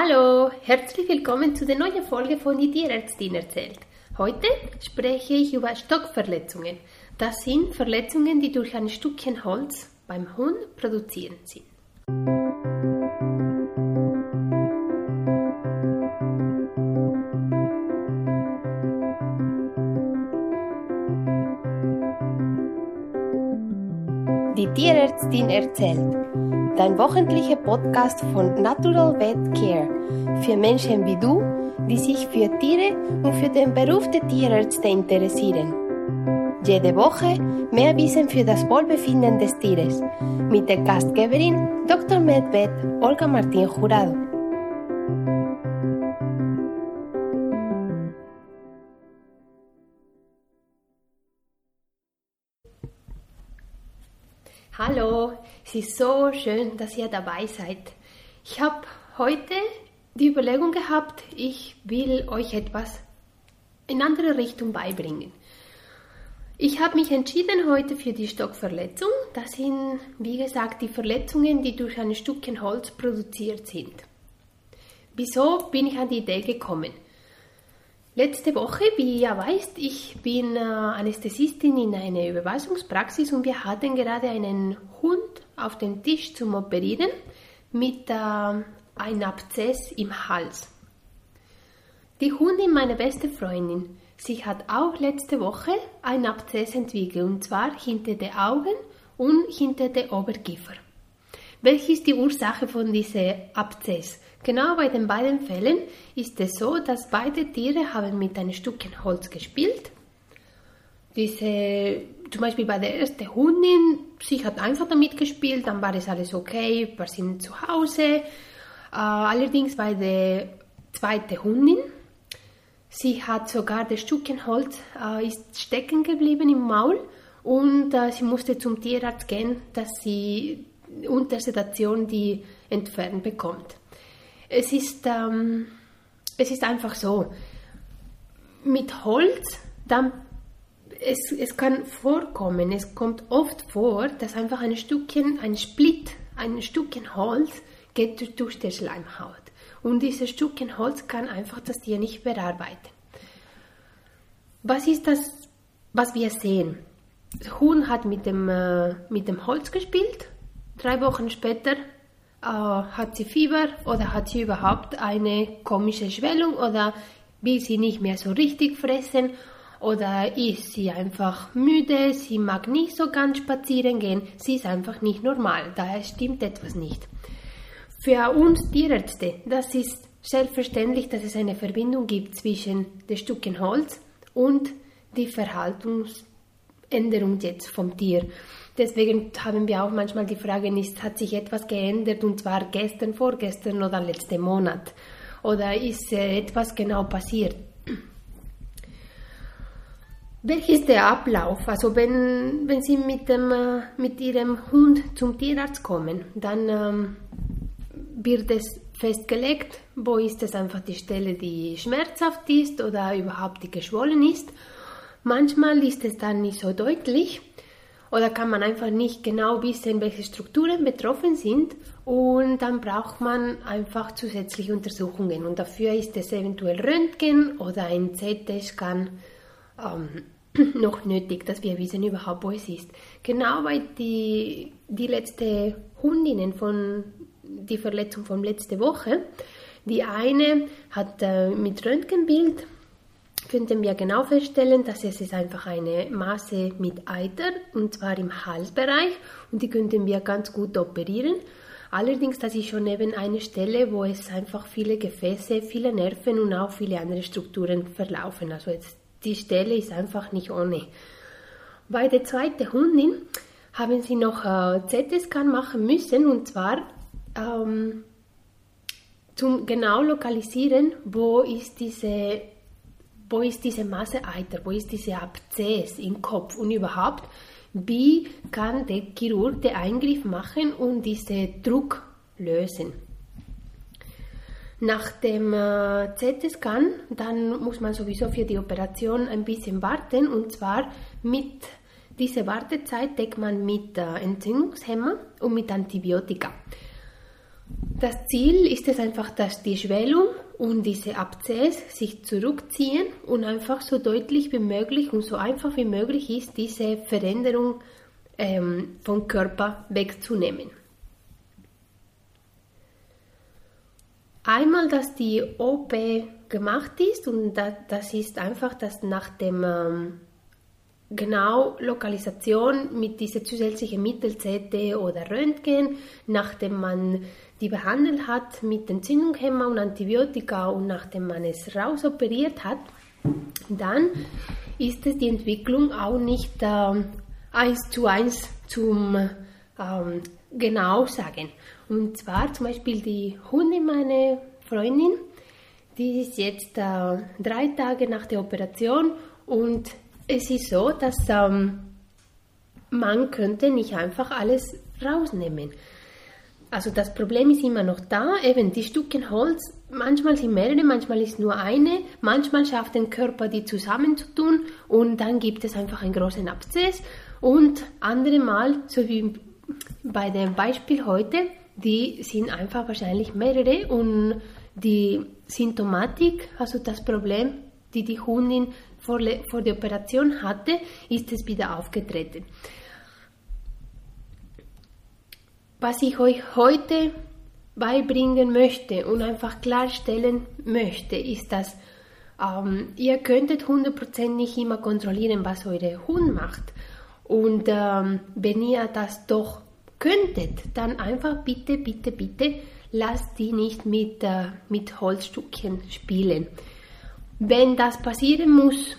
Hallo, herzlich willkommen zu der neuen Folge von Die Tierärztin erzählt. Heute spreche ich über Stockverletzungen. Das sind Verletzungen, die durch ein Stückchen Holz beim Hund produziert sind. Die Tierärztin erzählt. Dein wöchentlicher Podcast von Natural Vet Care für Menschen wie du, die sich für Tiere und für den Beruf der Tierärzte interessieren. Jede Woche mehr Wissen für das Wohlbefinden des Tieres mit der Gastgeberin Dr. Medved Olga Martin Jurado. Hallo, es ist so schön, dass ihr dabei seid. Ich habe heute die Überlegung gehabt, ich will euch etwas in andere Richtung beibringen. Ich habe mich entschieden heute für die Stockverletzung. Das sind, wie gesagt, die Verletzungen, die durch ein Stückchen Holz produziert sind. Wieso bin ich an die Idee gekommen? Letzte Woche, wie ihr weißt, ich bin äh, Anästhesistin in einer Überweisungspraxis und wir hatten gerade einen Hund auf dem Tisch zum Operieren mit äh, einem Abzess im Hals. Die Hundin, meine beste Freundin, sie hat auch letzte Woche einen Abzess entwickelt und zwar hinter den Augen und hinter den Oberkiefer. Welche ist die Ursache von diesem Abzess? Genau bei den beiden Fällen ist es so, dass beide Tiere haben mit einem Stückchen Holz gespielt. Diese, zum Beispiel bei der ersten Hundin, sie hat einfach damit gespielt, dann war es alles okay, wir sind zu Hause. Äh, allerdings bei der zweiten Hundin, sie hat sogar das Stückchen Holz äh, ist stecken geblieben im Maul und äh, sie musste zum Tierarzt gehen, dass sie unter Sedation die entfernt bekommt. Es ist, ähm, es ist einfach so, mit Holz, dann, es, es kann vorkommen, es kommt oft vor, dass einfach ein Stückchen, ein Split, ein Stückchen Holz geht durch, die Schleimhaut. Und dieses Stückchen Holz kann einfach das Tier nicht bearbeiten. Was ist das, was wir sehen? Der Huhn hat mit dem, äh, mit dem Holz gespielt. Drei Wochen später äh, hat sie Fieber oder hat sie überhaupt eine komische Schwellung oder will sie nicht mehr so richtig fressen oder ist sie einfach müde, sie mag nicht so ganz spazieren gehen, sie ist einfach nicht normal, daher stimmt etwas nicht. Für uns Tierärzte, das ist selbstverständlich, dass es eine Verbindung gibt zwischen den Stücken Holz und die Verhaltensänderung jetzt vom Tier. Deswegen haben wir auch manchmal die Frage, ist, hat sich etwas geändert und zwar gestern, vorgestern oder letzten Monat? Oder ist äh, etwas genau passiert? Welcher ist der Ablauf? Also wenn, wenn Sie mit, dem, äh, mit Ihrem Hund zum Tierarzt kommen, dann ähm, wird es festgelegt, wo ist es einfach die Stelle, die schmerzhaft ist oder überhaupt die geschwollen ist. Manchmal ist es dann nicht so deutlich oder kann man einfach nicht genau wissen, welche Strukturen betroffen sind und dann braucht man einfach zusätzliche Untersuchungen und dafür ist es eventuell Röntgen oder ein CT-Scan ähm, noch nötig, dass wir wissen überhaupt, wo es ist. Genau weil die, die letzte Hundinnen von die Verletzung von letzte Woche, die eine hat äh, mit Röntgenbild könnten wir genau feststellen, dass es ist einfach eine Masse mit Eiter und zwar im Halsbereich und die könnten wir ganz gut operieren. Allerdings, das ist schon eben eine Stelle, wo es einfach viele Gefäße, viele Nerven und auch viele andere Strukturen verlaufen. Also jetzt, die Stelle ist einfach nicht ohne. Bei der zweiten Hundin haben sie noch äh, CT-Scan machen müssen und zwar ähm, zum genau lokalisieren, wo ist diese wo ist diese Masse Eiter, wo ist diese Abzess im Kopf und überhaupt, wie kann der Chirurg den Eingriff machen und diesen Druck lösen. Nach dem äh, CT-Scan, dann muss man sowieso für die Operation ein bisschen warten und zwar mit dieser Wartezeit deckt man mit äh, Entzündungshemmer und mit Antibiotika. Das Ziel ist es einfach, dass die Schwellung und diese Abzähs sich zurückziehen und einfach so deutlich wie möglich und so einfach wie möglich ist, diese Veränderung ähm, vom Körper wegzunehmen. Einmal, dass die OP gemacht ist und das ist einfach, dass nach dem ähm, genau Lokalisation mit diesen zusätzlichen Mittel CT oder Röntgen, nachdem man die behandelt hat mit Entzündungshemmer und Antibiotika und nachdem man es rausoperiert hat, dann ist es die Entwicklung auch nicht äh, eins zu eins zum ähm, genau sagen. Und zwar zum Beispiel die Hunde, meine Freundin, die ist jetzt äh, drei Tage nach der Operation und es ist so, dass ähm, man könnte nicht einfach alles rausnehmen. Also das Problem ist immer noch da, eben die Stücken Holz, manchmal sind mehrere, manchmal ist nur eine, manchmal schafft der Körper die zusammenzutun und dann gibt es einfach einen großen Abszess. Und andere Mal, so wie bei dem Beispiel heute, die sind einfach wahrscheinlich mehrere und die Symptomatik, also das Problem, die die Hundin vor, vor der Operation hatte, ist es wieder aufgetreten. Was ich euch heute beibringen möchte und einfach klarstellen möchte, ist, dass ähm, ihr könntet 100% nicht immer kontrollieren, was eure Hund macht. Und ähm, wenn ihr das doch könntet, dann einfach bitte, bitte, bitte lasst die nicht mit, äh, mit Holzstückchen spielen. Wenn das passieren muss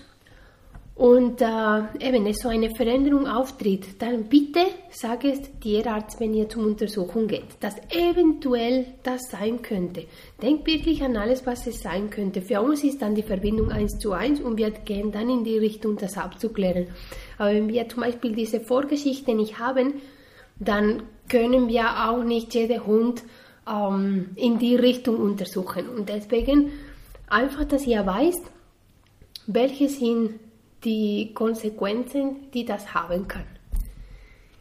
und äh, eben es so eine Veränderung auftritt, dann bitte sage es Tierarzt, wenn ihr zur Untersuchung geht, dass eventuell das sein könnte. Denkt wirklich an alles, was es sein könnte. Für uns ist dann die Verbindung 1 zu 1 und wir gehen dann in die Richtung, das abzuklären. Aber wenn wir zum Beispiel diese Vorgeschichte nicht haben, dann können wir auch nicht jeden Hund ähm, in die Richtung untersuchen. Und deswegen einfach, dass ihr weißt, welche sind die Konsequenzen, die das haben kann.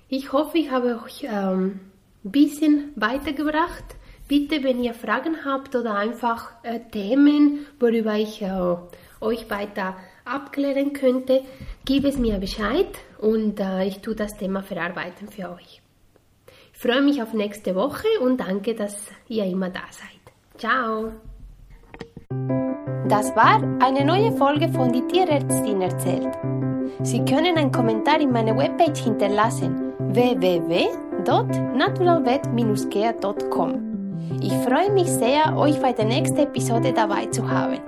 Ich hoffe, ich habe euch ähm, ein bisschen weitergebracht. Bitte, wenn ihr Fragen habt oder einfach äh, Themen, worüber ich äh, euch weiter abklären könnte, gib es mir Bescheid und äh, ich tue das Thema verarbeiten für euch. Ich freue mich auf nächste Woche und danke, dass ihr immer da seid. Ciao! Das war eine neue Folge von Die Tierärztin erzählt. Sie können einen Kommentar in meiner Webpage hinterlassen www.naturalvet-care.com. Ich freue mich sehr, euch bei der nächsten Episode dabei zu haben.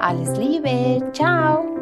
Alles Liebe, ciao!